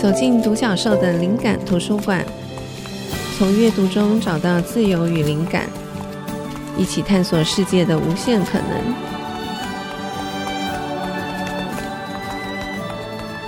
走进独角兽的灵感图书馆，从阅读中找到自由与灵感，一起探索世界的无限可能。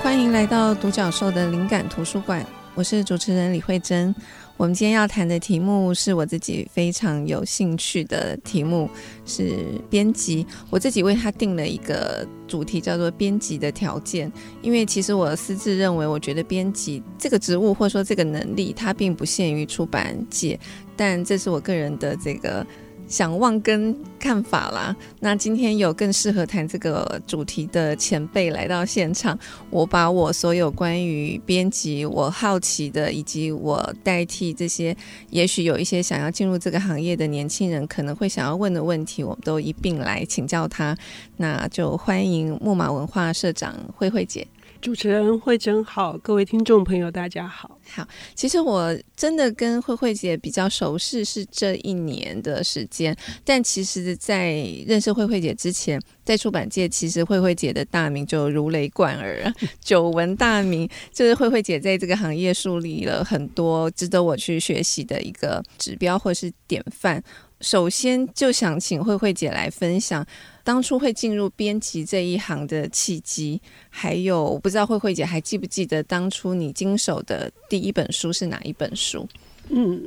欢迎来到独角兽的灵感图书馆，我是主持人李慧珍。我们今天要谈的题目是我自己非常有兴趣的题目，是编辑。我自己为他定了一个主题，叫做“编辑的条件”。因为其实我私自认为，我觉得编辑这个职务或者说这个能力，它并不限于出版界，但这是我个人的这个。想望跟看法啦，那今天有更适合谈这个主题的前辈来到现场，我把我所有关于编辑我好奇的，以及我代替这些也许有一些想要进入这个行业的年轻人可能会想要问的问题，我们都一并来请教他。那就欢迎木马文化社长慧慧姐。主持人慧珍好，各位听众朋友大家好。好，其实我真的跟慧慧姐比较熟识是这一年的时间，但其实，在认识慧慧姐之前，在出版界，其实慧慧姐的大名就如雷贯耳，久闻大名。就是慧慧姐在这个行业树立了很多值得我去学习的一个指标或是典范。首先，就想请慧慧姐来分享。当初会进入编辑这一行的契机，还有我不知道慧慧姐还记不记得当初你经手的第一本书是哪一本书？嗯，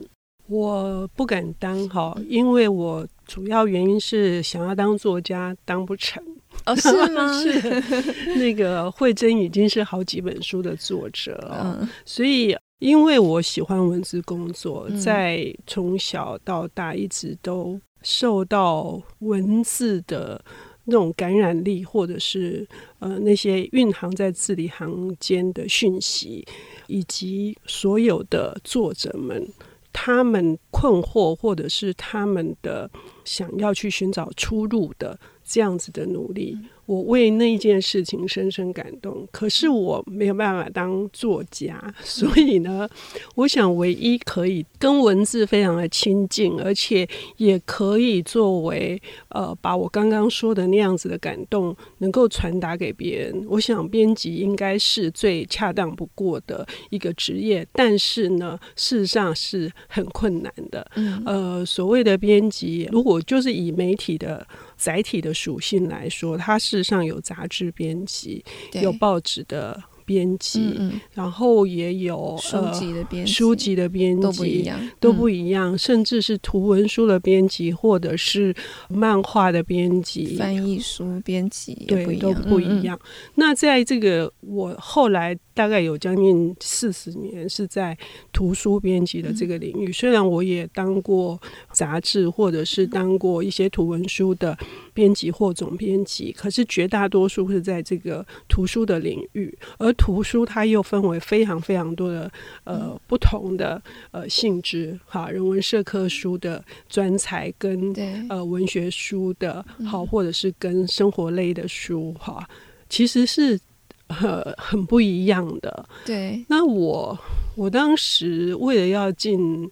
我不敢当哈，因为我主要原因是想要当作家，当不成。哦，是吗？是那个慧珍已经是好几本书的作者了，嗯，所以因为我喜欢文字工作，在从小到大一直都。受到文字的那种感染力，或者是呃那些蕴含在字里行间的讯息，以及所有的作者们他们困惑，或者是他们的想要去寻找出路的这样子的努力。我为那件事情深深感动，可是我没有办法当作家，所以呢，我想唯一可以跟文字非常的亲近，而且也可以作为呃，把我刚刚说的那样子的感动能够传达给别人。我想编辑应该是最恰当不过的一个职业，但是呢，事实上是很困难的。呃，所谓的编辑，如果就是以媒体的。载体的属性来说，它事实上有杂志编辑，有报纸的编辑，嗯嗯，然后也有书籍的编辑，书籍的编辑都不一样，都不一样，嗯，甚至是图文书的编辑，或者是漫画的编辑，翻译书编辑，对，都不一样。嗯嗯，那在这个我后来。大概有将近四十年是在图书编辑的这个领域，虽然我也当过杂志，或者是当过一些图文书的编辑或总编辑，可是绝大多数是在这个图书的领域。而图书它又分为非常非常多的呃不同的呃性质，哈，人文社科书的专才跟呃文学书的好，或者是跟生活类的书哈，其实是。很很不一样的，对。那我我当时为了要进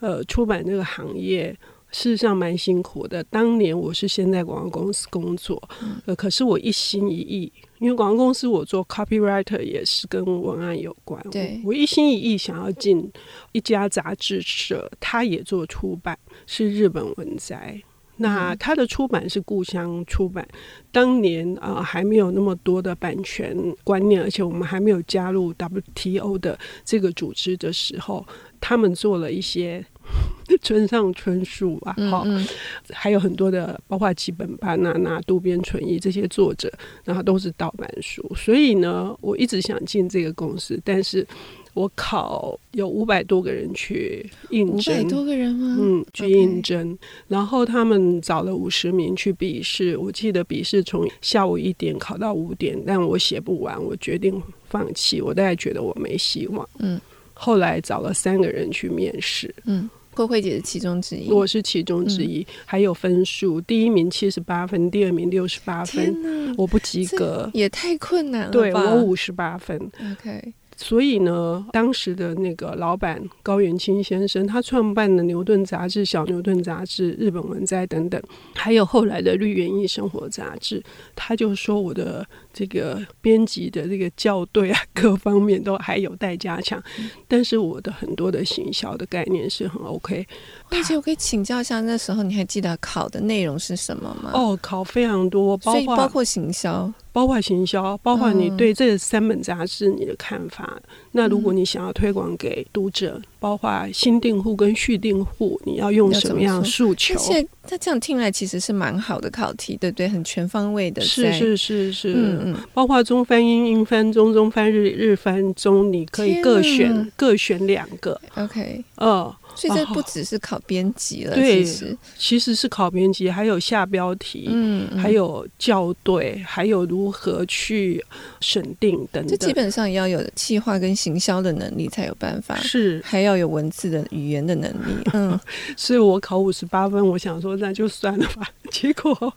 呃出版这个行业，事实上蛮辛苦的。当年我是先在广告公司工作，嗯，呃，可是我一心一意，因为广告公司我做 copywriter 也是跟文案有关，对。我，我一心一意想要进一家杂志社，他也做出版，是日本文摘。那他的出版是故乡出版，当年啊、呃、还没有那么多的版权观念，而且我们还没有加入 WTO 的这个组织的时候，他们做了一些 村上春树啊，好、嗯嗯，还有很多的，包括吉本巴娜娜、渡边淳一这些作者，然后都是盗版书，所以呢，我一直想进这个公司，但是。我考有五百多个人去应征，五百多个人吗？嗯，去应征.然后他们找了五十名去笔试。我记得笔试从下午一点考到五点，但我写不完，我决定放弃。我大概觉得我没希望。嗯，后来找了三个人去面试。嗯，惠惠姐是其中之一，我是其中之一。嗯、还有分数，第一名七十八分，第二名六十八分。我不及格，也太困难了。对，我五十八分。OK。所以呢，当时的那个老板高元清先生，他创办的牛顿杂志、小牛顿杂志、日本文摘等等，还有后来的绿园艺生活杂志，他就说我的这个编辑的这个校对啊，各方面都还有待加强。但是我的很多的行销的概念是很 OK。而且我可以请教一下，那时候你还记得考的内容是什么吗？哦，考非常多，包括包括行销。包括行销，包括你对这三本杂志你的看法。嗯、那如果你想要推广给读者，包括新订户跟续订户，你要用什么样的诉求？而且他这样听来其实是蛮好的考题，对不对？很全方位的。是是是是，嗯嗯。包括中翻英，英翻中，中翻日，日翻中，你可以各选各选两个。OK，呃。所以这不只是考编辑了，对，其实其实是考编辑，还有下标题，嗯，嗯，还有校对，还有如何去审定等等。这基本上也要有企划跟行销的能力才有办法，是还要有文字的语言的能力。嗯，所以我考五十八分，我想说那就算了吧。结果，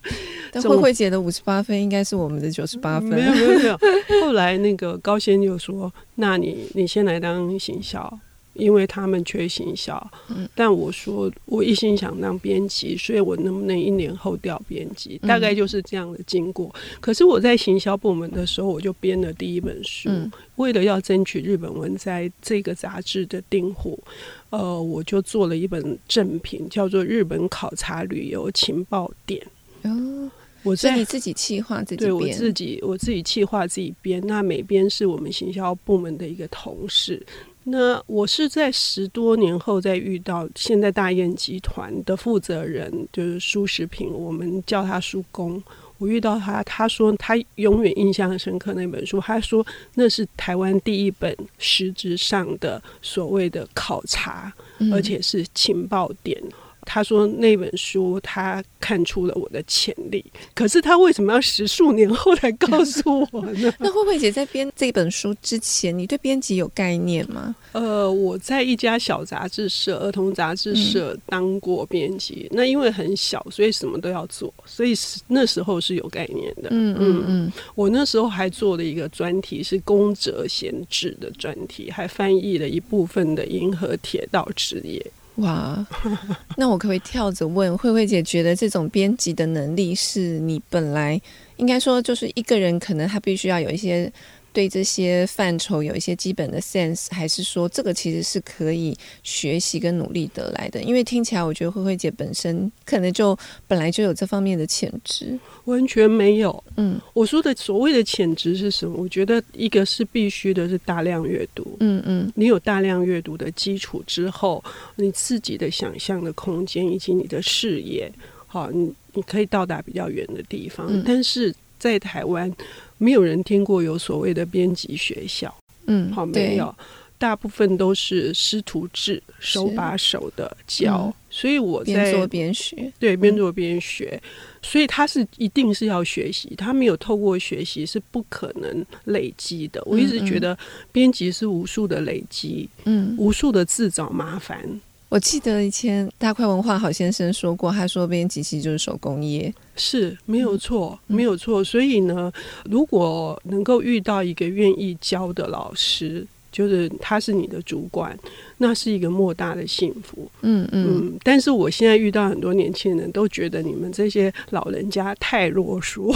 但慧慧姐的五十八分应该是我们的九十八分。没有没有没有。后来那个高先就说：“那你你先来当行销。”因为他们缺行销，但我说我一心想当编辑，所以我能不能一年后调编辑？大概就是这样的经过。可是我在行销部门的时候，我就编了第一本书，为了要争取日本文在这个杂志的订户，呃，我就做了一本正品，叫做《日本考察旅游情报点》。哦，我在你自己企划自己编，对我自己我自己企划自己编，那美编是我们行销部门的一个同事。那我是在十多年后再遇到现在大雁集团的负责人，就是苏时平，我们叫他苏工。我遇到他，他说他永远印象很深刻那本书，他说那是台湾第一本实质上的所谓的考察，而且是情报点。他说那本书他看出了我的潜力，可是他为什么要十数年后来告诉我呢？那慧慧姐在编这本书之前，你对编辑有概念吗？呃，我在一家小杂志社、儿童杂志社当过编辑，嗯，那因为很小，所以什么都要做，所以那时候是有概念的。嗯嗯嗯，我那时候还做了一个专题，是宫泽贤治的专题，还翻译了一部分的《银河铁道之夜》。哇，那我可不可以跳着问慧慧姐，觉得这种编辑的能力是你本来应该说就是一个人，可能他必须要有一些。对这些范畴有一些基本的 sense，还是说这个其实是可以学习跟努力得来的？因为听起来，我觉得慧慧姐本身可能就本来就有这方面的潜质，完全没有。嗯，我说的所谓的潜质是什么？我觉得一个是必须的是大量阅读。嗯嗯，你有大量阅读的基础之后，你自己的想象的空间以及你的视野，好，你你可以到达比较远的地方。嗯，但是在台湾。没有人听过有所谓的编辑学校，嗯，好，没有，大部分都是师徒制，手把手的教，嗯、所以我在边做边学，对，边做边学，所以他是一定是要学习，他没有透过学习是不可能累积的。我一直觉得编辑是无数的累积，嗯，无数的自找麻烦。我记得以前大块文化好先生说过，他说编辑其实就是手工业，是没有错，没有错。所以呢，如果能够遇到一个愿意教的老师，就是他是你的主管，那是一个莫大的幸福。嗯嗯。但是我现在遇到很多年轻人都觉得你们这些老人家太啰嗦，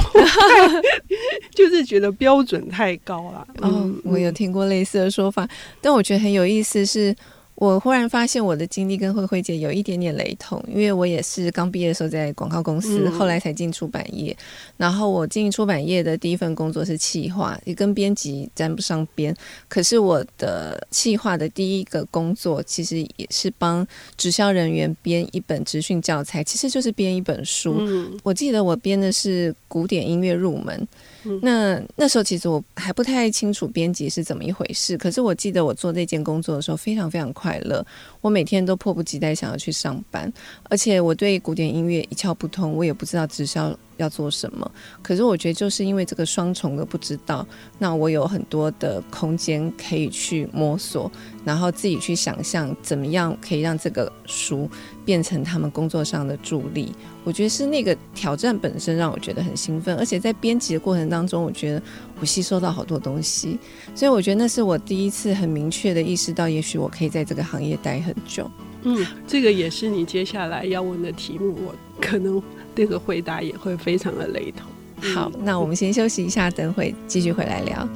就是觉得标准太高了。嗯，哦，我有听过类似的说法，但我觉得很有意思是。我忽然发现我的经历跟慧慧姐有一点点雷同，因为我也是刚毕业的时候在广告公司，后来才进出版业。然后我进出版业的第一份工作是企划，也跟编辑沾不上边。可是我的企划的第一个工作，其实也是帮直销人员编一本职训教材，其实就是编一本书。我记得我编的是古典音乐入门。那那时候其实我还不太清楚编辑是怎么一回事，可是我记得我做这件工作的时候非常非常快快乐，我每天都迫不及待想要去上班，而且我对古典音乐一窍不通，我也不知道直销要做什么。可是我觉得就是因为这个双重的不知道，那我有很多的空间可以去摸索，然后自己去想象怎么样可以让这个书变成他们工作上的助力。我觉得是那个挑战本身让我觉得很兴奋，而且在编辑的过程当中，我觉得我吸收到好多东西，所以我觉得那是我第一次很明确的意识到，也许我可以在这个行业待很久。嗯，这个也是你接下来要问的题目，我可能这个回答也会非常的雷同。好，那我们先休息一下，等会继续回来聊。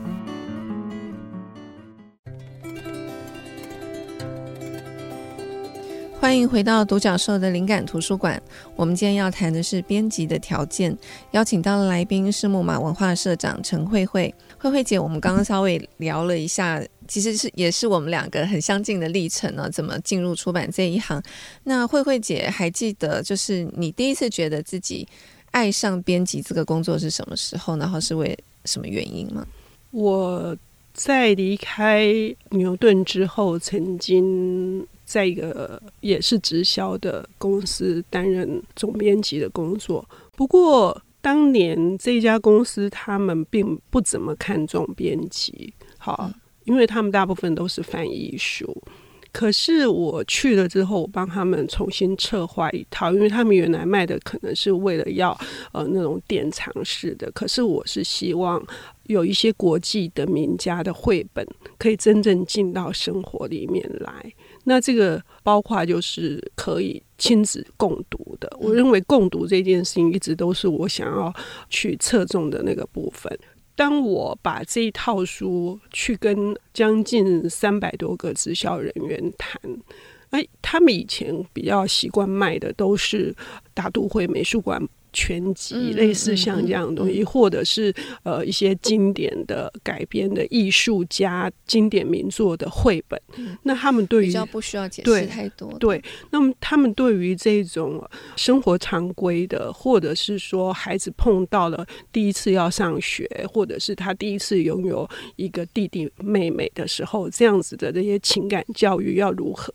欢迎回到独角兽的灵感图书馆。我们今天要谈的是编辑的条件，邀请到的来宾是木马文化社长陈慧慧。慧慧姐，我们刚刚稍微聊了一下，其实是也是我们两个很相近的历程呢。怎么进入出版这一行？那慧慧姐还记得，就是你第一次觉得自己爱上编辑这个工作是什么时候？然后是为什么原因吗？我在离开牛顿之后，曾经。在一个也是直销的公司担任总编辑的工作，不过当年这家公司他们并不怎么看重编辑，好，因为他们大部分都是翻译书。可是我去了之后，我帮他们重新策划一套，因为他们原来卖的可能是为了要呃那种典藏式的，可是我是希望有一些国际的名家的绘本可以真正进到生活里面来。那这个包括就是可以亲子共读的，我认为共读这件事情一直都是我想要去侧重的那个部分。当我把这一套书去跟将近三百多个直销人员谈，哎，他们以前比较习惯卖的都是大都会美术馆。全集类似像这样的东西，或者是呃一些经典的改编的艺术家经典名作的绘本。那他们对于比较不需要解释太多。对，那么他们对于这种生活常规的，或者是说孩子碰到了第一次要上学，或者是他第一次拥有一个弟弟妹妹的时候，这样子的这些情感教育要如何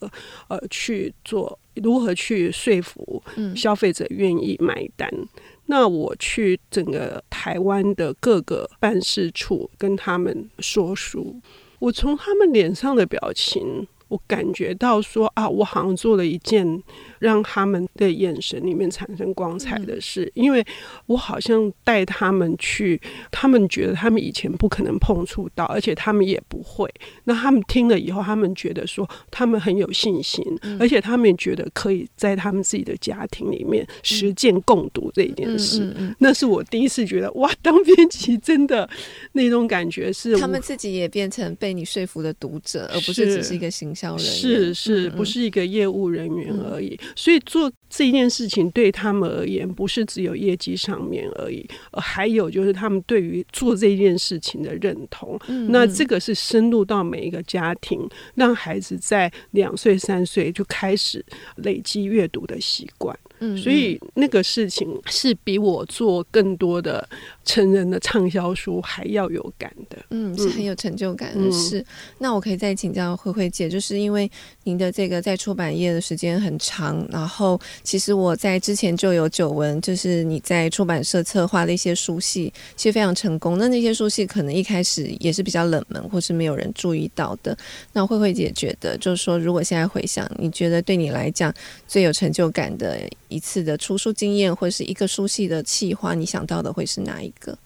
呃去做？如何去说服消费者愿意买单？嗯、那我去整个台湾的各个办事处跟他们说书，我从他们脸上的表情，我感觉到说啊，我好像做了一件。让他们的眼神里面产生光彩的事，因为我好像带他们去，他们觉得他们以前不可能碰触到，而且他们也不会。那他们听了以后，他们觉得说他们很有信心，而且他们也觉得可以在他们自己的家庭里面实践共读这一件事。那是我第一次觉得哇，当编辑真的那种感觉是，他们自己也变成被你说服的读者，而不是只是一个行销人员，是是，不是一个业务人员而已。所以做这件事情对他们而言，不是只有业绩上面而已，还有就是他们对于做这件事情的认同。嗯嗯，那这个是深入到每一个家庭，让孩子在两岁三岁就开始累积阅读的习惯。嗯，所以那个事情是比我做更多的成人的畅销书还要有感的，嗯，是很有成就感的事。嗯、那我可以再请教慧慧姐，就是因为您的这个在出版业的时间很长，然后其实我在之前就有久闻，就是你在出版社策划的一些书系，其实非常成功。那那些书系可能一开始也是比较冷门，或是没有人注意到的。那慧慧姐觉得，就是说，如果现在回想，你觉得对你来讲最有成就感的？一次的出书经验，或是一个书系的企划，你想到的会是哪一个？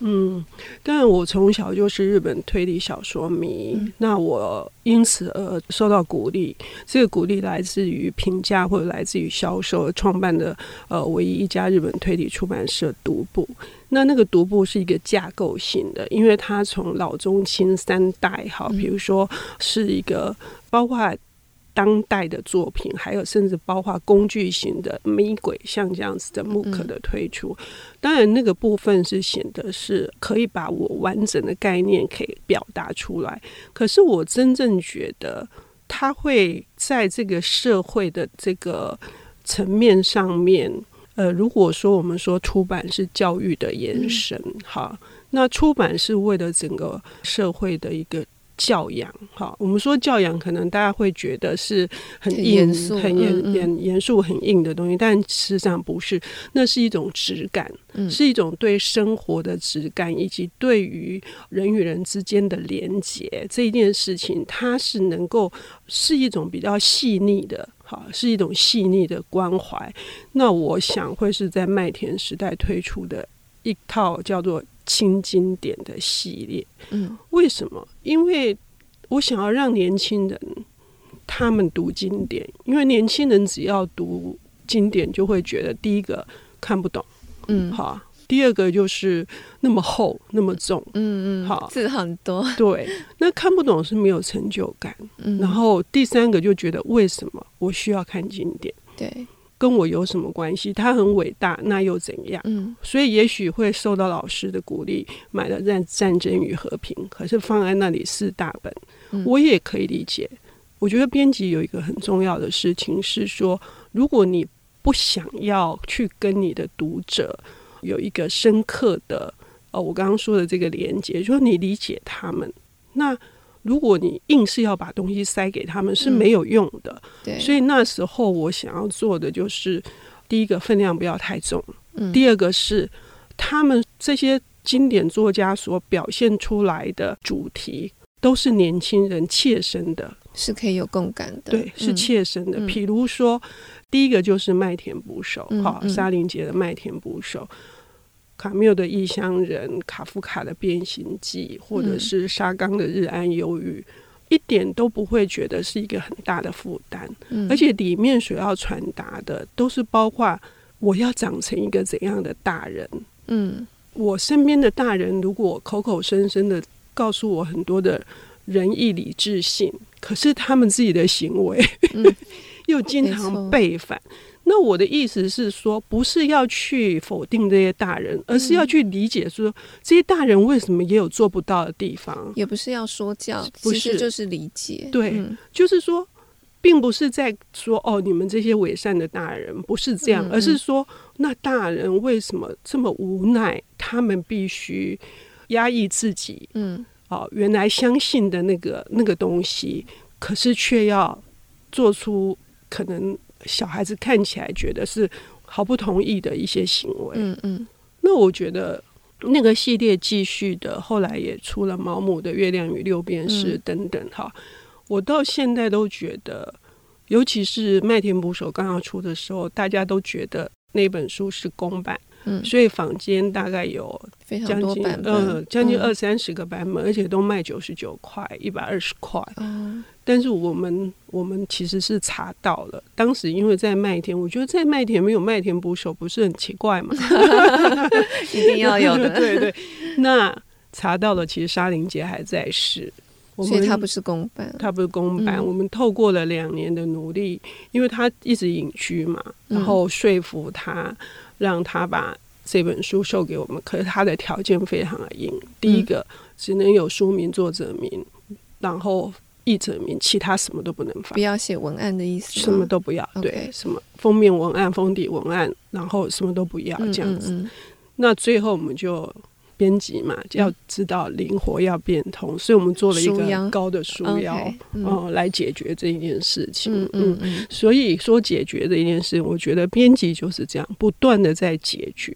嗯，但我从小就是日本推理小说迷，嗯、那我因此而受到鼓励。这个鼓励来自于评价，或者来自于销售。创办的呃，唯一一家日本推理出版社独步。那那个独步是一个架构性的，因为它从老中青三代，哈，比如说是一个包括。当代的作品，还有甚至包括工具型的迷轨，像这样子的木刻的推出，当然那个部分是显得是可以把我完整的概念可以表达出来。可是我真正觉得，它会在这个社会的这个层面上面，呃，如果说我们说出版是教育的延伸，哈，那出版是为了整个社会的一个。教养，哈，我们说教养，可能大家会觉得是很严肃、很严、很严、严肃、很硬的东西，但实际上不是，那是一种质感，是一种对生活的质感，以及对于人与人之间的连结这一件事情，它是能够是一种比较细腻的，哈，是一种细腻的关怀。那我想会是在麦田时代推出的一套叫做。轻经典的系列，嗯，为什么？因为我想要让年轻人他们读经典，因为年轻人只要读经典，就会觉得第一个看不懂，嗯，好，第二个就是那么厚，那么重，嗯嗯，好，字很多，对，那看不懂是没有成就感，嗯，然后第三个就觉得为什么我需要看经典？对。跟我有什么关系？他很伟大，那又怎样？嗯，所以也许会受到老师的鼓励，买了《战战争与和平》，可是放在那里四大本，嗯，我也可以理解。我觉得编辑有一个很重要的事情是说，如果你不想要去跟你的读者有一个深刻的，呃，我刚刚说的这个连接，就是说你理解他们，那。如果你硬是要把东西塞给他们是没有用的，嗯、对。所以那时候我想要做的就是，第一个分量不要太重，嗯、第二个是他们这些经典作家所表现出来的主题都是年轻人切身的，是可以有共感的，对，是切身的。比、嗯、如说，第一个就是麦田捕手，哈、林杰的麦田捕手。卡缪的《异乡人》，卡夫卡的《变形记》，或者是沙冈的《日安忧郁》，嗯，一点都不会觉得是一个很大的负担，嗯，而且里面所要传达的都是包括我要长成一个怎样的大人。嗯，我身边的大人如果口口声声的告诉我很多的仁义礼智信，可是他们自己的行为，嗯，又经常背反。那我的意思是说，不是要去否定这些大人，而是要去理解说，这些大人为什么也有做不到的地方。也不是要说教，不是就是理解。对，嗯、就是说，并不是在说哦，你们这些伪善的大人不是这样，嗯嗯，而是说，那大人为什么这么无奈？他们必须压抑自己。嗯，哦，原来相信的那个那个东西，可是却要做出可能。小孩子看起来觉得是毫不同意的一些行为，嗯嗯，那我觉得那个系列继续的，后来也出了毛姆的《月亮与六便士》等等哈，我到现在都觉得，尤其是麦田捕手刚要出的时候，大家都觉得那本书是公版。嗯，所以坊间大概有将近嗯将近二三十个版本，而且都卖九十九块、一百二十块。嗯，但是我们我们其实是查到了，当时因为在麦田，我觉得在麦田没有麦田捕手不是很奇怪嘛？一定要有的，对对。那查到了，其实沙林杰还在世，所以他不是公版，他不是公版。我们透过了两年的努力，因为他一直隐居嘛，然后说服他。让他把这本书售给我们，可是他的条件非常的硬。第一个只能有书名、作者名，然后译者名，其他什么都不能发。不要写文案的意思，什么都不要。对，什么封面文案、封底文案，然后什么都不要这样子。那最后我们就。编辑嘛，要知道灵活要变通，嗯，所以我们做了一个高的书腰，哦、okay, 嗯。呃，来解决这一件事情。嗯嗯，嗯，所以说解决这一件事情，我觉得编辑就是这样，不断的在解决，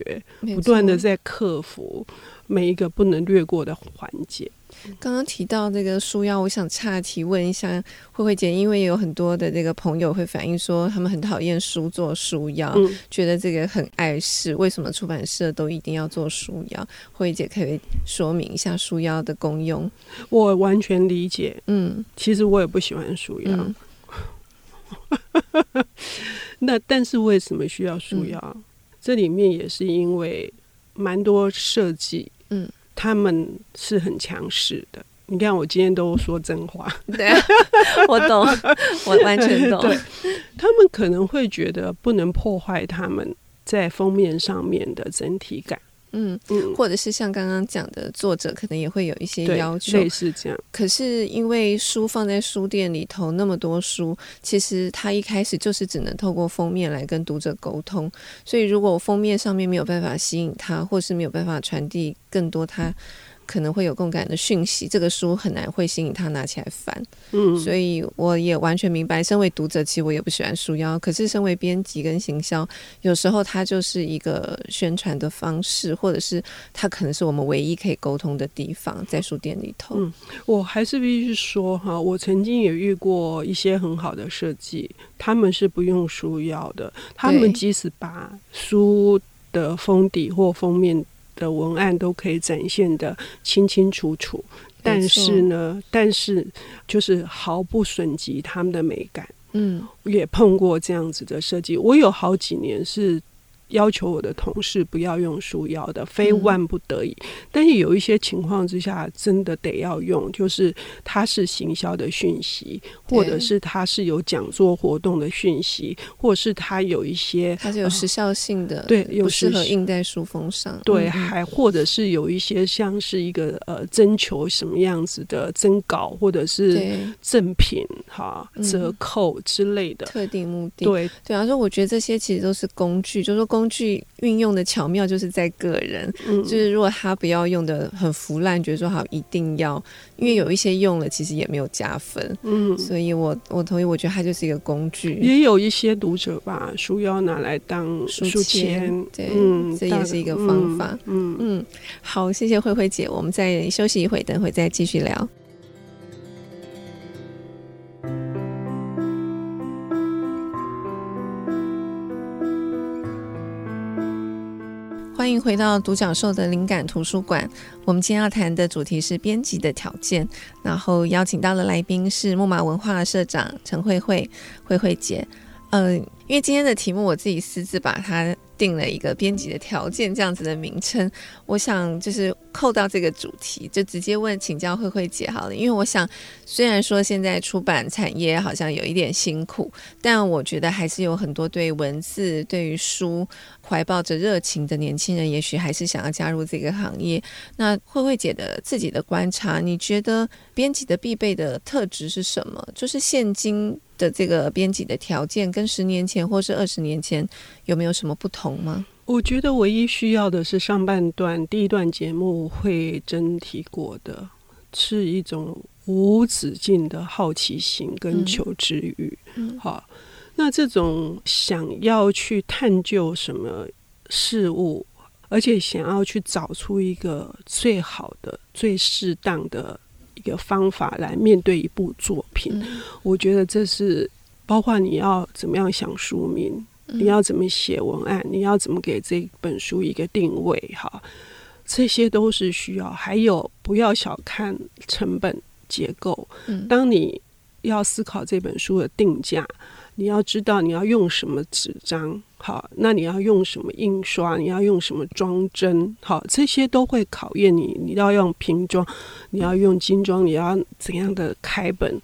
不断的在克服每一个不能略过的环节。刚刚提到这个书腰，我想岔提问一下慧慧姐，因为有很多的这个朋友会反映说，他们很讨厌书做书腰，嗯，觉得这个很碍事。为什么出版社都一定要做书腰？慧慧姐可以说明一下书腰的功用？我完全理解。嗯，其实我也不喜欢书腰。嗯、那但是为什么需要书腰？嗯、这里面也是因为蛮多设计。嗯。他们是很强势的，你看我今天都说真话，对啊，我懂，我完全懂。对，他们可能会觉得不能破坏他们在封面上面的整体感。嗯嗯，或者是像刚刚讲的，作者可能也会有一些要求，类似这样。可是因为书放在书店里头那么多书，其实他一开始就是只能透过封面来跟读者沟通。所以如果封面上面没有办法吸引他，或是没有办法传递更多他可能会有共感的讯息，这个书很难会吸引他拿起来翻。嗯，所以我也完全明白，身为读者，其实我也不喜欢书腰，可是身为编辑跟行销，有时候它就是一个宣传的方式，或者是它可能是我们唯一可以沟通的地方，在书店里头。嗯，我还是必须说哈，我曾经也遇过一些很好的设计，他们是不用书腰的，他们即使把书的封底或封面。的文案都可以展现的清清楚楚，但是呢，但是就是毫不损及他们的美感。嗯，也碰过这样子的设计，我有好几年是。要求我的同事不要用书腰的，非万不得已。嗯、但是有一些情况之下，真的得要用，就是它是行销的讯息，或者是它是有讲座活动的讯息，或者是它有一些它是有时效性的，呃、对，有适合印在书封上。对，还或者是有一些像是一个呃征求什么样子的征稿，或者是赠品哈折扣之类的特定目的。对，对啊，说我觉得这些其实都是工具，就是说工。工具运用的巧妙，就是在个人。嗯，就是如果他不要用的很腐烂，觉得说好一定要，因为有一些用了其实也没有加分。嗯，所以我我同意，我觉得它就是一个工具。也有一些读者把书腰拿来当书签，对，嗯，这也是一个方法。嗯嗯，好，谢谢慧慧姐，我们再休息一会，等会再继续聊。欢迎回到独角兽的灵感图书馆。我们今天要谈的主题是编辑的条件，然后邀请到的来宾是木马文化社长陈慧慧，慧慧姐。嗯、因为今天的题目我自己私自把它。定了一个编辑的条件这样子的名称，我想就是扣到这个主题，就直接问请教慧慧姐好了。因为我想，虽然说现在出版产业好像有一点辛苦，但我觉得还是有很多对文字、对于书怀抱着热情的年轻人，也许还是想要加入这个行业。那慧慧姐的自己的观察，你觉得编辑的必备的特质是什么？就是现今的这个编辑的条件，跟十年前或是二十年前有没有什么不同吗？我觉得唯一需要的是上半段第一段节目会真提过的，是一种无止境的好奇心跟求知欲。嗯，好，那这种想要去探究什么事物，而且想要去找出一个最好的、最适当的。一个方法来面对一部作品，嗯、我觉得这是包括你要怎么样想书名，嗯、你要怎么写文案，你要怎么给这本书一个定位，哈，这些都是需要。还有不要小看成本结构，嗯、当你要思考这本书的定价。你要知道你要用什么纸张，好，那你要用什么印刷，你要用什么装帧，好，这些都会考验你。你要用瓶装，你要用精装，你要怎样的开本，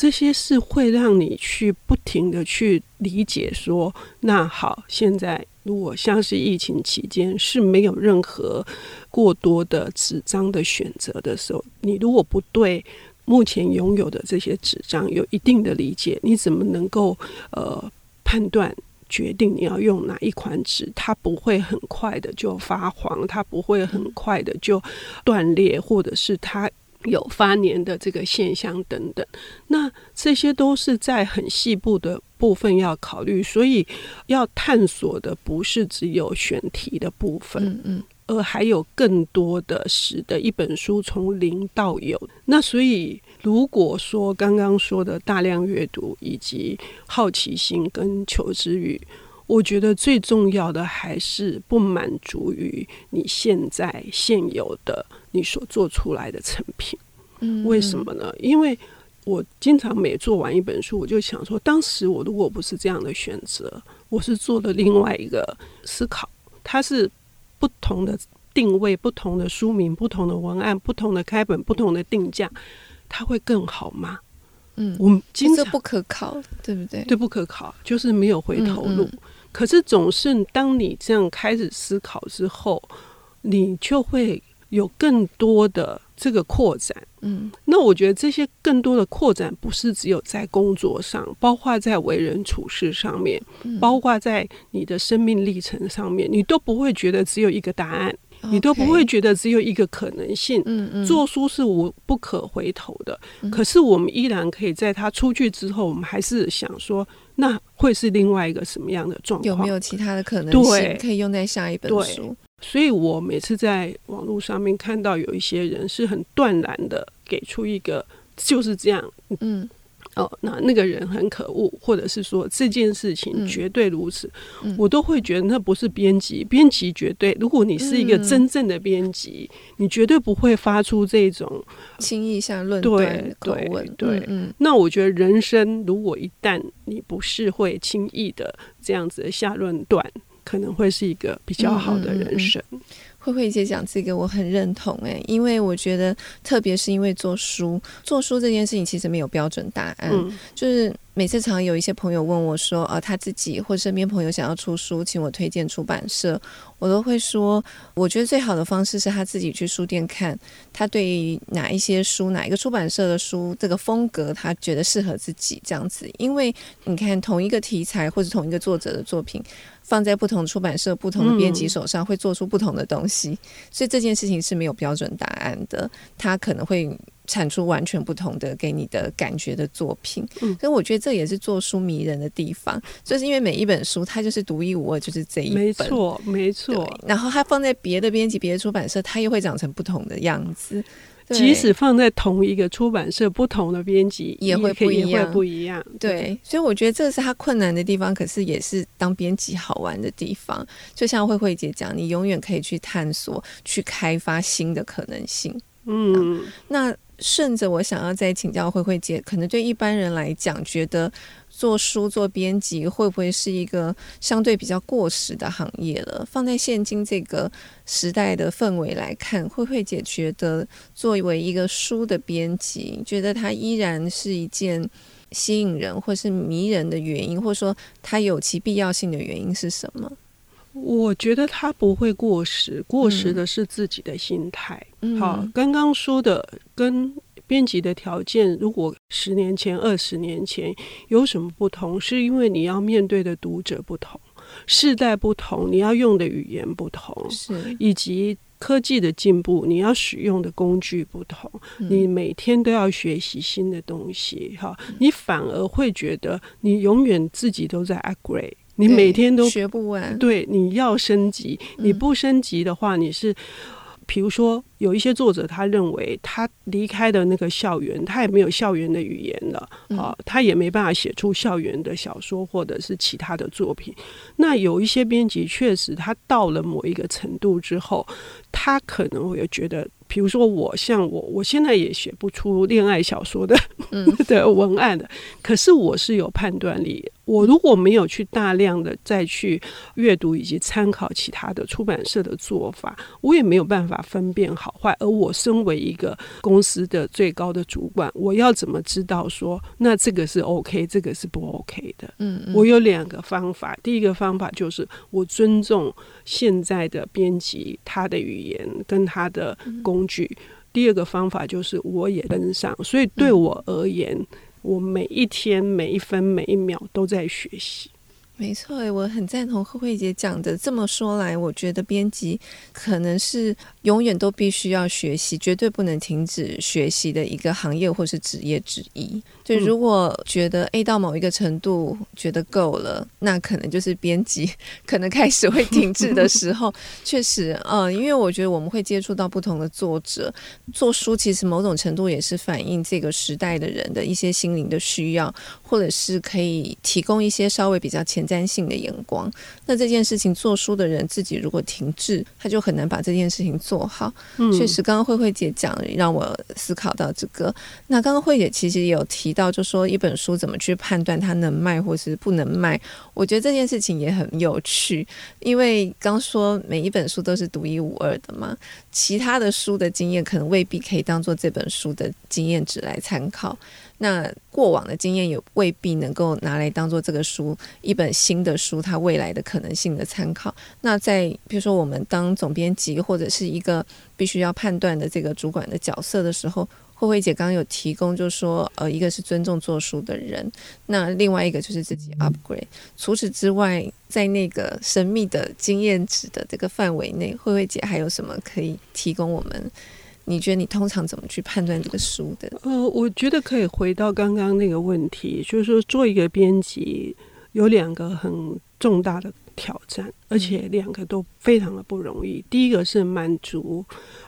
这些是会让你去不停的去理解说，那好，现在如果像是疫情期间是没有任何过多的纸张的选择的时候，你如果不对。目前拥有的这些纸张有一定的理解，你怎么能够呃判断决定你要用哪一款纸？它不会很快的就发黄，它不会很快的就断裂，或者是它有发黏的这个现象等等。那这些都是在很细部的部分要考虑，所以要探索的不是只有选题的部分。嗯嗯。而还有更多的使得一本书从零到有。那所以，如果说刚刚说的大量阅读以及好奇心跟求知欲，我觉得最重要的还是不满足于你现在现有的你所做出来的成品。嗯，为什么呢？因为我经常每做完一本书，我就想说，当时我如果不是这样的选择，我是做了另外一个思考，它是。不同的定位、不同的书名、不同的文案、不同的开本、不同的定价，它会更好吗？嗯，我们经常不可考，对不对？对，不可考，就是没有回头路。嗯嗯。可是总是当你这样开始思考之后，你就会有更多的。这个扩展，嗯，那我觉得这些更多的扩展不是只有在工作上，包括在为人处事上面，包括在你的生命历程上面，你都不会觉得只有一个答案，你都不会觉得只有一个可能性。嗯嗯，做书是无不可回头的，可是我们依然可以在他出去之后，我们还是想说，那会是另外一个什么样的状况？有没有其他的可能性可以用在下一本书？所以我每次在网络上面看到有一些人是很断然的给出一个就是这样，嗯。哦，那那个人很可恶，或者是说这件事情绝对如此，嗯、我都会觉得那不是编辑。编辑绝对，如果你是一个真正的编辑，嗯、你绝对不会发出这种轻易下论断口吻。对对，嗯，那我觉得人生如果一旦你不是会轻易的这样子的下论断，可能会是一个比较好的人生。嗯嗯嗯慧慧姐讲这个我很认同诶，因为我觉得，特别是因为做书，做书这件事情其实没有标准答案，嗯、就是。每次常有一些朋友问我说：“啊，他自己或身边朋友想要出书，请我推荐出版社，我都会说，我觉得最好的方式是他自己去书店看，他对于哪一些书、哪一个出版社的书，这个风格他觉得适合自己这样子。因为你看，同一个题材或者同一个作者的作品，放在不同出版社、不同的编辑手上，会做出不同的东西，所以这件事情是没有标准答案的，它可能会。”产出完全不同的给你的感觉的作品，嗯，所以我觉得这也是做书迷人的地方，就是因为每一本书它就是独一无二，就是这一本，没错，没错。然后它放在别的编辑、别的出版社，它又会长成不同的样子。即使放在同一个出版社，不同的编辑也会不一样，也会不一样。对，所以我觉得这是他困难的地方，可是也是当编辑好玩的地方。就像慧慧姐讲，你永远可以去探索、去开发新的可能性。嗯，那。顺着我想要再请教慧慧姐，可能对一般人来讲，觉得做书做编辑会不会是一个相对比较过时的行业了？放在现今这个时代的氛围来看，慧慧姐觉得作为一个书的编辑，觉得它依然是一件吸引人或是迷人的原因，或者说它有其必要性的原因是什么？我觉得它不会过时，过时的是自己的心态。嗯、好，刚刚说的跟编辑的条件，如果十年前、二十年前有什么不同，是因为你要面对的读者不同，世代不同，你要用的语言不同，是以及科技的进步，你要使用的工具不同，嗯、你每天都要学习新的东西。哈，你反而会觉得你永远自己都在 upgrade。你每天都学不完，对，你要升级，你不升级的话，你是，比如说。有一些作者，他认为他离开的那个校园，他也没有校园的语言了，啊，他也没办法写出校园的小说或者是其他的作品。那有一些编辑确实，他到了某一个程度之后，他可能会觉得，比如说我像我，我现在也写不出恋爱小说的、嗯、的文案的，可是我是有判断力。我如果没有去大量的再去阅读以及参考其他的出版社的做法，我也没有办法分辨好。坏，而我身为一个公司的最高的主管，我要怎么知道说，那这个是 OK，这个是不 OK 的？嗯，嗯，我有两个方法。第一个方法就是我尊重现在的编辑他的语言跟他的工具。嗯，第二个方法就是我也跟上。所以对我而言，嗯，我每一天每一分每一秒都在学习。没错，我很赞同慧慧姐讲的。这么说来，我觉得编辑可能是永远都必须要学习，绝对不能停止学习的一个行业或是职业之一。就如果觉得 A 到某一个程度觉得够了，那可能就是编辑 可能开始会停滞的时候。确实，嗯，因为我觉得我们会接触到不同的作者，做书其实某种程度也是反映这个时代的人的一些心灵的需要，或者是可以提供一些稍微比较前瞻性的眼光。那这件事情做书的人自己如果停滞，他就很难把这件事情做好。嗯，确实，刚刚慧慧姐讲让我思考到这个。那刚刚慧姐其实也有提。到就说一本书怎么去判断它能卖或是不能卖，我觉得这件事情也很有趣，因为刚说每一本书都是独一无二的嘛，其他的书的经验可能未必可以当做这本书的经验值来参考。那过往的经验也未必能够拿来当做这个书一本新的书它未来的可能性的参考。那在比如说我们当总编辑或者是一个必须要判断的这个主管的角色的时候，慧慧姐刚刚有提供，就是说，呃，一个是尊重做书的人，那另外一个就是自己 upgrade。除此之外，在那个神秘的经验值的这个范围内，慧慧姐还有什么可以提供我们？你觉得你通常怎么去判断这个书的？呃，我觉得可以回到刚刚那个问题，就是说做一个编辑有两个很重大的挑战，而且两个都非常的不容易。第一个是满足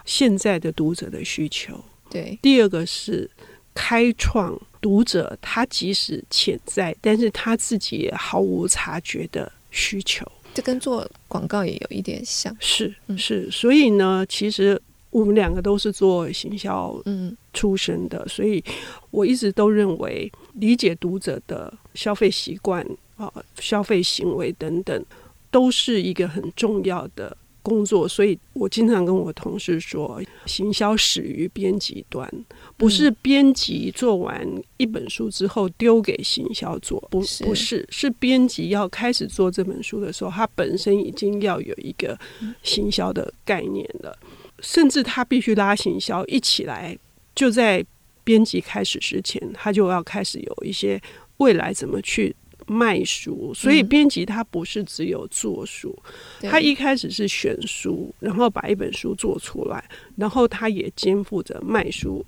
现在的读者的需求。对，第二个是开创读者，他即使潜在，但是他自己也毫无察觉的需求。这跟做广告也有一点像，是是。所以呢，其实我们两个都是做行销嗯。出身的，所以我一直都认为理解读者的消费习惯啊、消费行为等等，都是一个很重要的。工作，所以我经常跟我同事说，行销始于编辑端，不是编辑做完一本书之后丢给行销做，不不是，是编辑要开始做这本书的时候，他本身已经要有一个行销的概念了，甚至他必须拉行销一起来，就在编辑开始之前，他就要开始有一些未来怎么去。卖书，所以编辑他不是只有做书，嗯、他一开始是选书，然后把一本书做出来，然后他也肩负着卖书。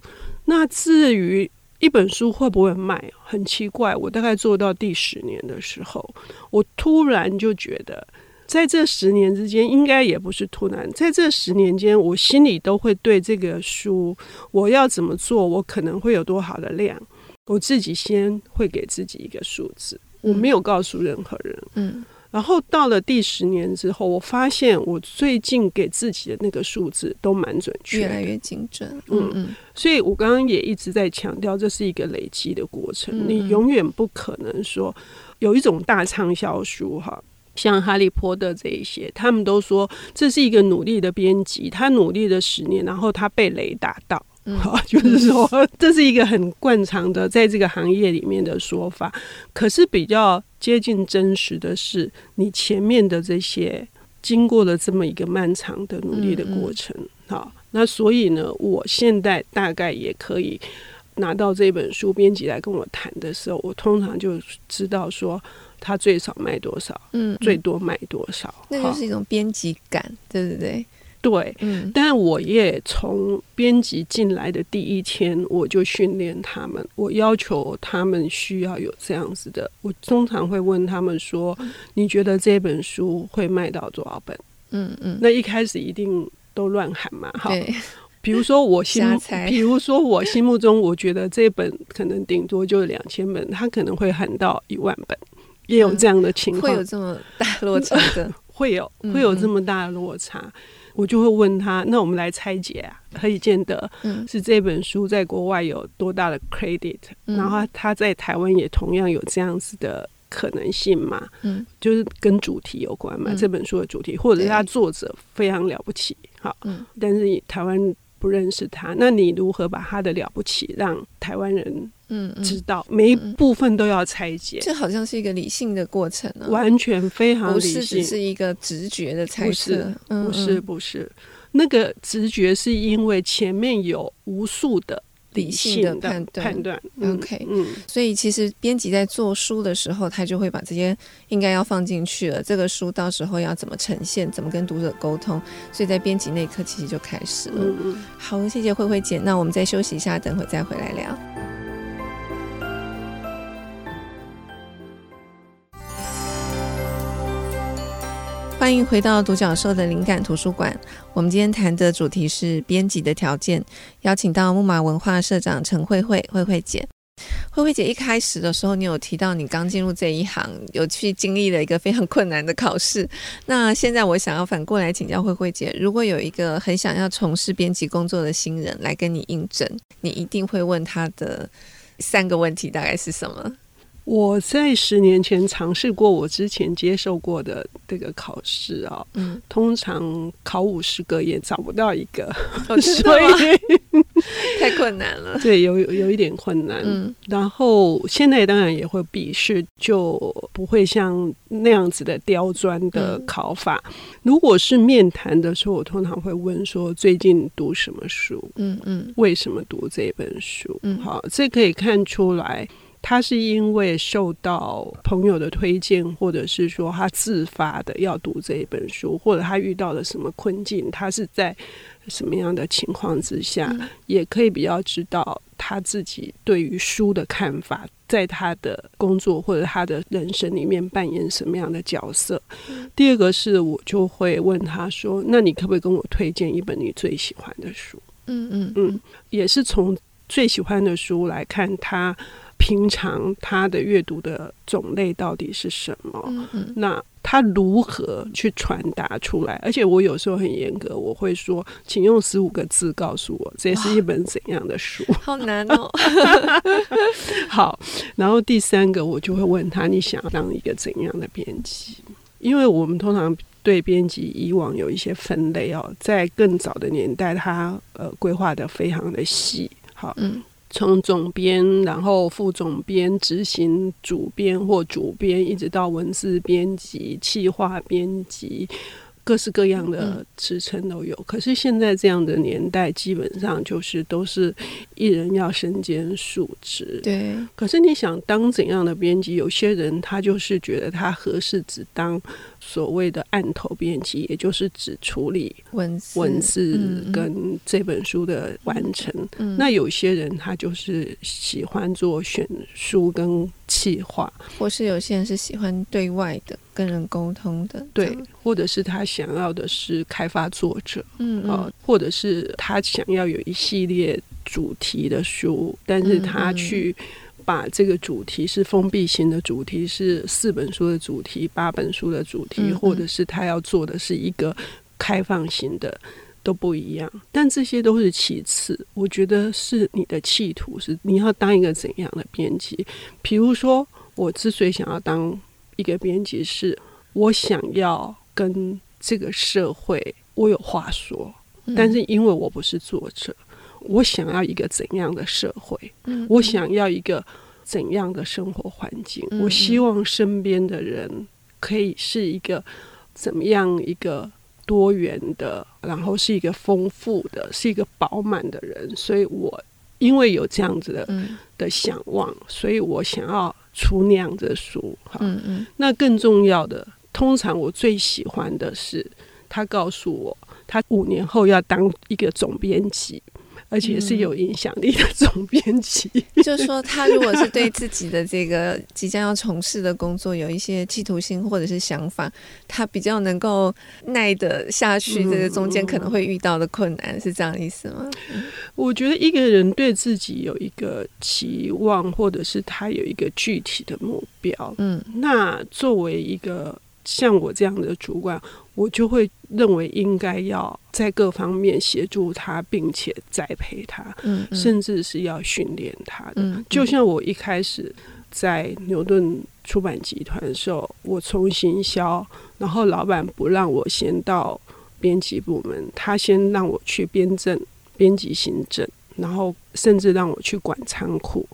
那至于一本书会不会卖，很奇怪。我大概做到第十年的时候，我突然就觉得，在这十年之间，应该也不是突然，在这十年间，我心里都会对这个书，我要怎么做，我可能会有多好的量，我自己先会给自己一个数字。我没有告诉任何人。嗯，然后到了第十年之后，我发现我最近给自己的那个数字都蛮准确，越来越精准。嗯嗯，所以我刚刚也一直在强调，这是一个累积的过程。嗯嗯，你永远不可能说有一种大畅销书哈，像《哈利波特》这一些，他们都说这是一个努力的编辑，他努力了十年，然后他被雷打到。好，就是说，这是一个很惯常的在这个行业里面的说法。可是比较接近真实的是，你前面的这些经过了这么一个漫长的努力的过程。好，那所以呢，我现在大概也可以拿到这本书，编辑来跟我谈的时候，我通常就知道说，他最少卖多少，嗯，最多卖多少，那就是一种编辑感，对不对？对，嗯，但我也从编辑进来的第一天，我就训练他们，我要求他们需要有这样子的。我通常会问他们说：“你觉得这本书会卖到多少本？”嗯嗯，那一开始一定都乱喊嘛，哈。比如说我心，比如说我心目中，我觉得这本可能顶多就两千本，他可能会喊到一万本，也有这样的情况，会有这么大落差的，会有会有这么大的落差。我就会问他，那我们来拆解啊，何以见得是这本书在国外有多大的 credit，嗯，然后他在台湾也同样有这样子的可能性嘛？嗯，就是跟主题有关嘛，嗯，这本书的主题，或者是他作者非常了不起，好，嗯，但是台湾不认识他，那你如何把他的了不起让台湾人？嗯，知道每一部分都要拆解，这好像是一个理性的过程呢，完全非常理性，不是只是一个直觉的猜测，不是不是，那个直觉是因为前面有无数的理性的判断。判断。OK，嗯，所以其实编辑在做书的时候，他就会把这些应该要放进去了。这个书到时候要怎么呈现，怎么跟读者沟通，所以在编辑那一刻其实就开始了。嗯嗯，好，谢谢慧慧姐，那我们再休息一下，等会再回来聊。欢迎回到独角兽的灵感图书馆。我们今天谈的主题是编辑的条件，邀请到木马文化社长陈慧慧，慧慧姐。慧慧姐一开始的时候，你有提到你刚进入这一行，有去经历了一个非常困难的考试。那现在我想要反过来请教慧慧姐，如果有一个很想要从事编辑工作的新人来跟你应征，你一定会问他的三个问题大概是什么？我在十年前尝试过我之前接受过的这个考试啊，嗯，通常考五十个也找不到一个，哦、所以 太困难了。对，有有一点困难。嗯，然后现在当然也会笔试，就不会像那样子的刁钻的考法。嗯、如果是面谈的时候，我通常会问说最近读什么书？嗯嗯，为什么读这本书？嗯，好，这可以看出来。他是因为受到朋友的推荐，或者是说他自发的要读这一本书，或者他遇到了什么困境，他是在什么样的情况之下，嗯、也可以比较知道他自己对于书的看法，在他的工作或者他的人生里面扮演什么样的角色。嗯、第二个是我就会问他说：“那你可不可以跟我推荐一本你最喜欢的书？”嗯嗯嗯，也是从最喜欢的书来看他。平常他的阅读的种类到底是什么？嗯嗯，那他如何去传达出来？而且我有时候很严格，我会说，请用十五个字告诉我，这是一本怎样的书？好难哦。好，然后第三个，我就会问他，你想要当一个怎样的编辑？因为我们通常对编辑以往有一些分类哦，在更早的年代，他呃规划的非常的细。好，嗯。从总编，然后副总编、执行主编或主编，一直到文字编辑、企划编辑。各式各样的职称都有，嗯、可是现在这样的年代，基本上就是都是一人要身兼数职。对。可是你想当怎样的编辑？有些人他就是觉得他合适只当所谓的案头编辑，也就是只处理文字文字跟这本书的完成。那有些人他就是喜欢做选书跟企划，或是有些人是喜欢对外的。跟人沟通的，对，或者是他想要的是开发作者，嗯，嗯，呃，或者是他想要有一系列主题的书，但是他去把这个主题是封闭型的主题，是四本书的主题、八本书的主题，嗯嗯，或者是他要做的是一个开放型的，都不一样。但这些都是其次，我觉得是你的企图是你要当一个怎样的编辑？比如说，我之所以想要当。一个编辑是，我想要跟这个社会我有话说，嗯、但是因为我不是作者，我想要一个怎样的社会？嗯、我想要一个怎样的生活环境？嗯、我希望身边的人可以是一个怎么样一个多元的，然后是一个丰富的，是一个饱满的人。所以我因为有这样子的、嗯、的想望，所以我想要。出那样子的书，哈，嗯嗯，那更重要的，通常我最喜欢的是，他告诉我，他五年后要当一个总编辑。而且是有影响力的总编辑，嗯，就是说，他如果是对自己的这个即将要从事的工作有一些企图心或者是想法，他比较能够耐得下去这个中间可能会遇到的困难，嗯、是这样的意思吗？我觉得一个人对自己有一个期望，或者是他有一个具体的目标，嗯，那作为一个像我这样的主管。我就会认为应该要在各方面协助他，并且栽培他，嗯嗯、甚至是要训练他的。就像我一开始在牛顿出版集团的时候，我从行销，然后老板不让我先到编辑部门，他先让我去编政、编辑行政，然后甚至让我去管仓库，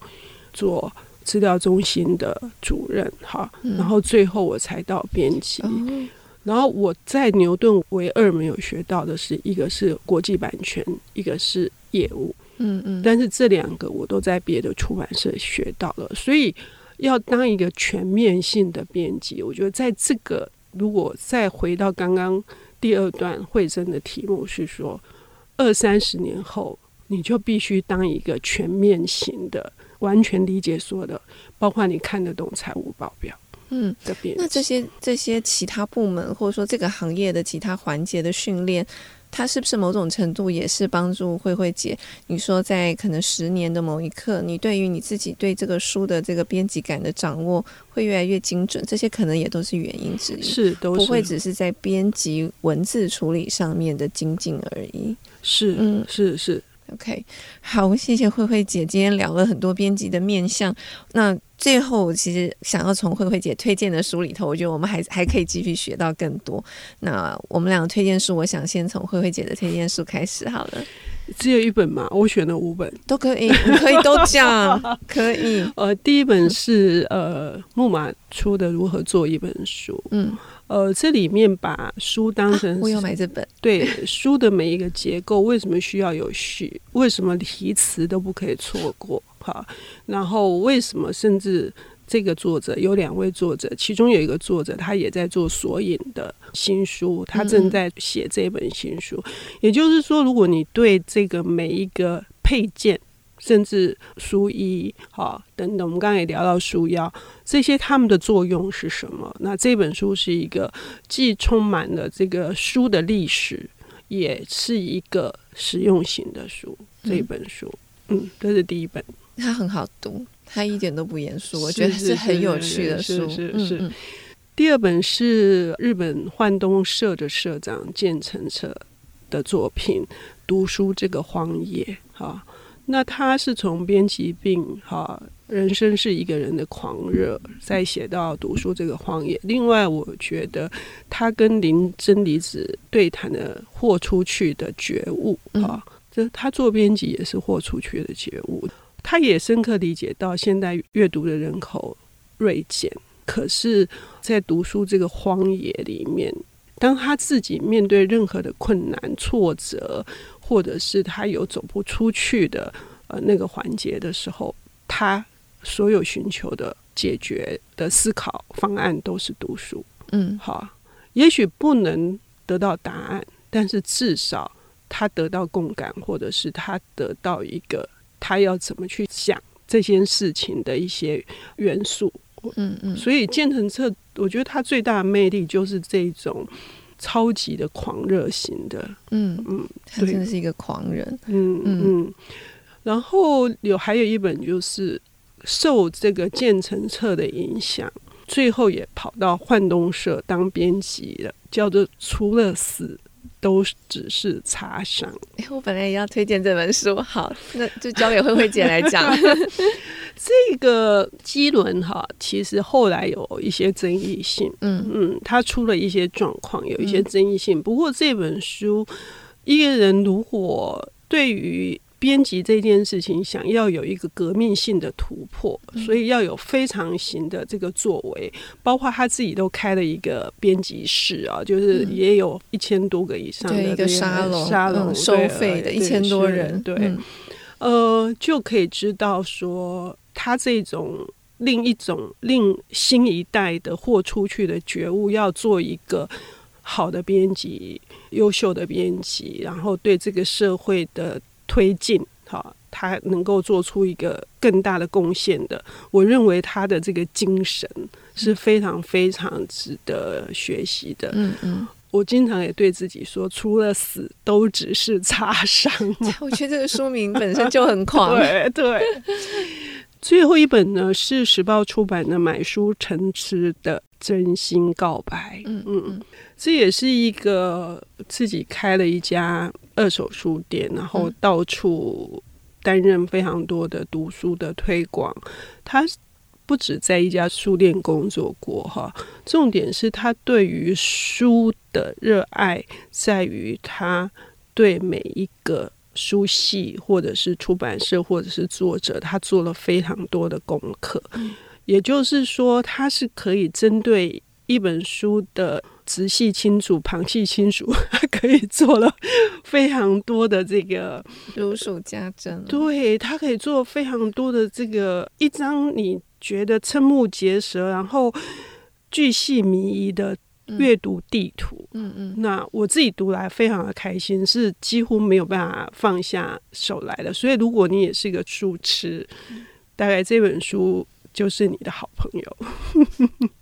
做资料中心的主任，哈，嗯、然后最后我才到编辑。哦然后我在牛顿唯二没有学到的是，一个是国际版权，一个是业务。嗯嗯。但是这两个我都在别的出版社学到了，所以要当一个全面性的编辑，我觉得在这个如果再回到刚刚第二段惠贞的题目是说，二三十年后你就必须当一个全面型的，完全理解所有的，包括你看得懂财务报表。嗯，那这些这些其他部门或者说这个行业的其他环节的训练，它是不是某种程度也是帮助慧慧姐？你说在可能十年的某一刻，你对于你自己对这个书的这个编辑感的掌握会越来越精准，这些可能也都是原因之一，是都是不会只是在编辑文字处理上面的精进而已。是，嗯，是是。OK，好，谢谢慧慧姐，今天聊了很多编辑的面向。那最后，我其实想要从慧慧姐推荐的书里头，我觉得我们还还可以继续学到更多。那我们两个推荐书，我想先从慧慧姐的推荐书开始好了。只有一本嘛？我选了五本，都可以，可以都讲，可以。呃，第一本是呃木马出的《如何做一本书》，嗯。呃，这里面把书当成、啊、我有买这本。对书的每一个结构，为什么需要有序？为什么题词都不可以错过？哈，然后为什么甚至这个作者有两位作者，其中有一个作者他也在做索引的新书，他正在写这本新书。嗯、也就是说，如果你对这个每一个配件，甚至书衣，哈等等，我们刚刚也聊到书腰，这些他们的作用是什么？那这本书是一个既充满了这个书的历史，也是一个实用型的书。这本书，嗯，嗯，这是第一本，它很好读，它一点都不严肃，我觉得是很有趣的书。是是是。嗯嗯，第二本是日本幻东社的社长见承彻的作品《读书这个荒野》哈。那他是从编辑病哈，人生是一个人的狂热，再写到读书这个荒野。另外，我觉得他跟林真理子对谈的豁出去的觉悟哈，这他做编辑也是豁出去的觉悟。他也深刻理解到现代阅读的人口锐减，可是，在读书这个荒野里面，当他自己面对任何的困难挫折。或者是他有走不出去的呃那个环节的时候，他所有寻求的解决的思考方案都是读书。嗯，好，也许不能得到答案，但是至少他得到共感，或者是他得到一个他要怎么去想这件事情的一些元素。嗯嗯，所以建成册，我觉得他最大的魅力就是这种。超级的狂热型的，嗯嗯，他真的是一个狂人，嗯嗯。嗯。然后有还有一本就是受这个建成册的影响，最后也跑到幻东社当编辑了，叫做《除了死都只是擦伤》。哎，我本来也要推荐这本书，好，那就交给慧慧姐来讲。这个基伦哈，其实后来有一些争议性，嗯嗯，他出了一些状况，有一些争议性。不过这本书，一个人如果对于编辑这件事情想要有一个革命性的突破，所以要有非常型的这个作为，包括他自己都开了一个编辑室啊，就是也有一千多个以上的一个沙龙，沙龙收费的一千多人，对，呃，就可以知道说。他这种另一种令新一代的豁出去的觉悟，要做一个好的编辑、优秀的编辑，然后对这个社会的推进，哈，他能够做出一个更大的贡献的。我认为他的这个精神是非常非常值得学习的。嗯嗯，我经常也对自己说，除了死，都只是擦伤。我觉得这个书名本身就很狂。对 对。最后一本呢是时报出版的买书成痴的真心告白。嗯嗯，这也是一个自己开了一家二手书店，然后到处担任非常多的读书的推广。他不止在一家书店工作过哈，重点是他对于书的热爱在于他对每一个。书系，或者是出版社，或者是作者，他做了非常多的功课。也就是说，他是可以针对一本书的直系亲属、旁系亲属，他可以做了非常多的这个如数家珍。对，他可以做非常多的这个一张你觉得瞠目结舌，然后巨细靡遗的。阅读地图，嗯嗯，那我自己读来非常的开心，是几乎没有办法放下手来的。所以，如果你也是一个书痴，大概这本书就是你的好朋友。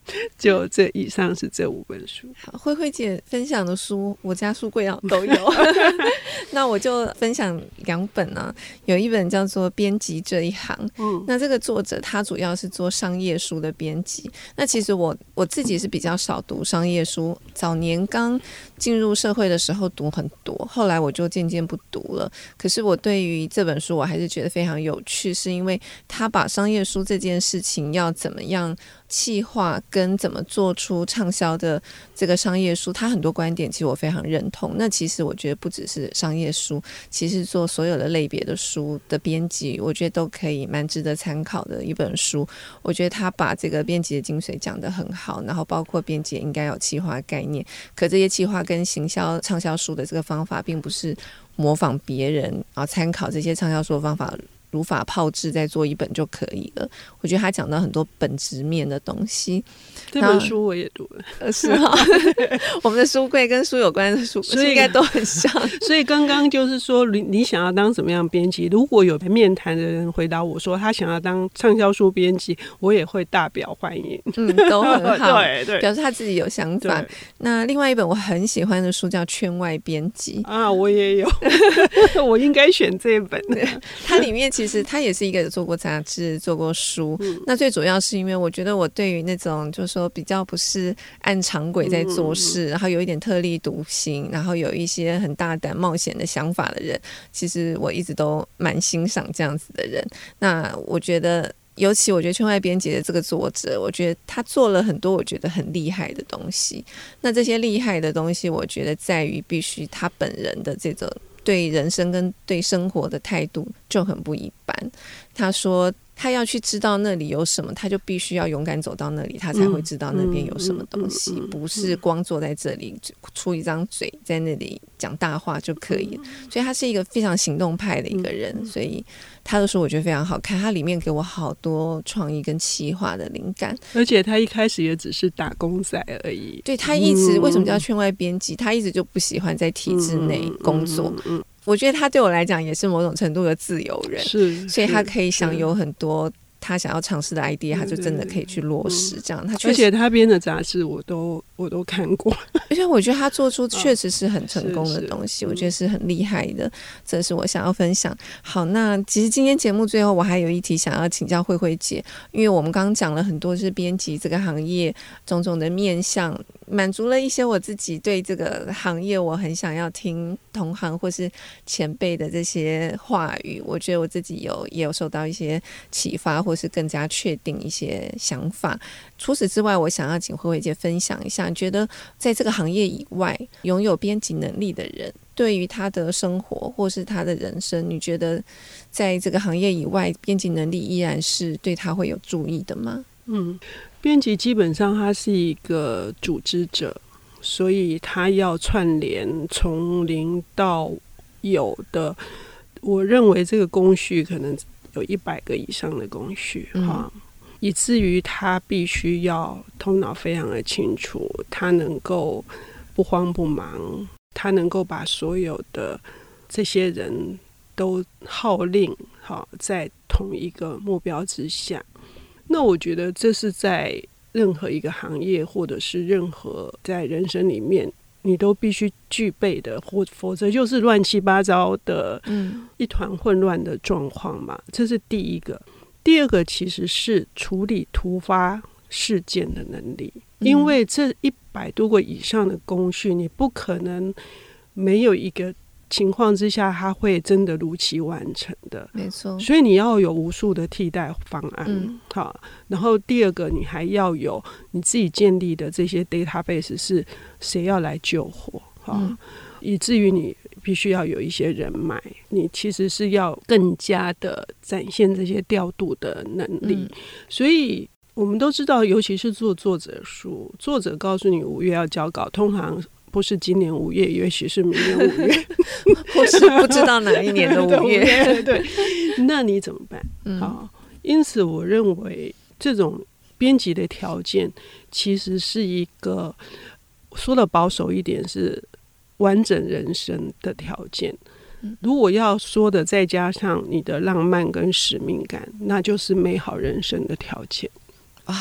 就这以上是这五本书。好，慧慧姐分享的书，我家书柜上 都有。那我就分享两本呢、啊，有一本叫做《编辑这一行》。嗯，那这个作者他主要是做商业书的编辑。那其实我我自己是比较少读商业书，早年刚进入社会的时候读很多，后来我就渐渐不读了。可是我对于这本书，我还是觉得非常有趣，是因为他把商业书这件事情要怎么样企划跟怎么做出畅销的这个商业书，他很多观点其实我非常认同。那其实我觉得不只是商业书，其实做所有的类别的书的编辑，我觉得都可以蛮值得参考的一本书。我觉得他把这个编辑的精髓讲得很好，然后包括编辑应该有企划概念，可这些企划跟行销畅销书的这个方法，并不是模仿别人啊，参考这些畅销书的方法。如法炮制，再做一本就可以了。我觉得他讲到很多本质面的东西。这本书我也读了，是哈。我们的书柜跟书有关的书，所以应该都很像。所以刚刚就是说，你你想要当什么样编辑？如果有面谈的人回答我说他想要当畅销书编辑，我也会大表欢迎。嗯，都很好，对对，表示他自己有想法。那另外一本我很喜欢的书叫《圈外编辑》啊，我也有，我应该选这本。它里面其实。其实他也是一个做过杂志、做过书。嗯、那最主要是因为我觉得我对于那种就是说比较不是按常轨在做事，嗯、然后有一点特立独行，然后有一些很大胆冒险的想法的人，其实我一直都蛮欣赏这样子的人。那我觉得，尤其我觉得圈外编辑的这个作者，我觉得他做了很多我觉得很厉害的东西。那这些厉害的东西，我觉得在于必须他本人的这种。对人生跟对生活的态度就很不一般。他说，他要去知道那里有什么，他就必须要勇敢走到那里，他才会知道那边有什么东西，不是光坐在这里出一张嘴在那里讲大话就可以。所以他是一个非常行动派的一个人，所以。他的书我觉得非常好看，它里面给我好多创意跟企划的灵感，而且他一开始也只是打工仔而已。对，他一直、嗯、为什么叫圈外编辑？他一直就不喜欢在体制内工作。嗯嗯嗯、我觉得他对我来讲也是某种程度的自由人，是，所以他可以享有很多。他想要尝试的 idea，他就真的可以去落实。这样，他而且他编的杂志我都我都看过，而且我觉得他做出确实是很成功的东西，我觉得是很厉害的。这是我想要分享。好，那其实今天节目最后我还有一题想要请教慧慧姐，因为我们刚刚讲了很多是编辑这个行业种种的面向。满足了一些我自己对这个行业，我很想要听同行或是前辈的这些话语。我觉得我自己有也有受到一些启发，或是更加确定一些想法。除此之外，我想要请慧慧姐分享一下，你觉得在这个行业以外拥有编辑能力的人，对于他的生活或是他的人生，你觉得在这个行业以外，编辑能力依然是对他会有注意的吗？嗯。编辑基本上他是一个组织者，所以他要串联从零到有的。我认为这个工序可能有一百个以上的工序哈，嗯、以至于他必须要头脑非常的清楚，他能够不慌不忙，他能够把所有的这些人都号令好在同一个目标之下。那我觉得这是在任何一个行业，或者是任何在人生里面，你都必须具备的，或否则就是乱七八糟的，嗯，一团混乱的状况嘛。这是第一个。第二个其实是处理突发事件的能力，因为这一百多个以上的工序，你不可能没有一个。情况之下，他会真的如期完成的，没错。所以你要有无数的替代方案，嗯、好。然后第二个，你还要有你自己建立的这些 database 是谁要来救火，好，嗯、以至于你必须要有一些人脉，你其实是要更加的展现这些调度的能力。嗯、所以我们都知道，尤其是做作者书，作者告诉你五月要交稿，通常。不是今年五月，也许是明年五月，或是不知道哪一年的五月。对，对，那你怎么办？嗯、好，因此我认为这种编辑的条件其实是一个说的保守一点是完整人生的条件。如果要说的再加上你的浪漫跟使命感，那就是美好人生的条件。啊，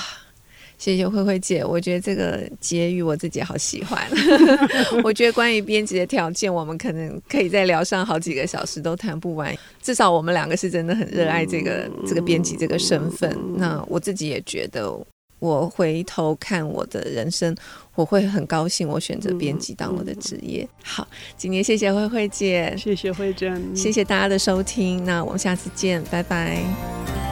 谢谢慧慧姐，我觉得这个结语我自己好喜欢。我觉得关于编辑的条件，我们可能可以再聊上好几个小时都谈不完。至少我们两个是真的很热爱这个这个编辑这个身份。那我自己也觉得，我回头看我的人生，我会很高兴我选择编辑当我的职业。好，今天谢谢慧慧姐，谢谢慧珍，谢谢大家的收听。那我们下次见，拜拜。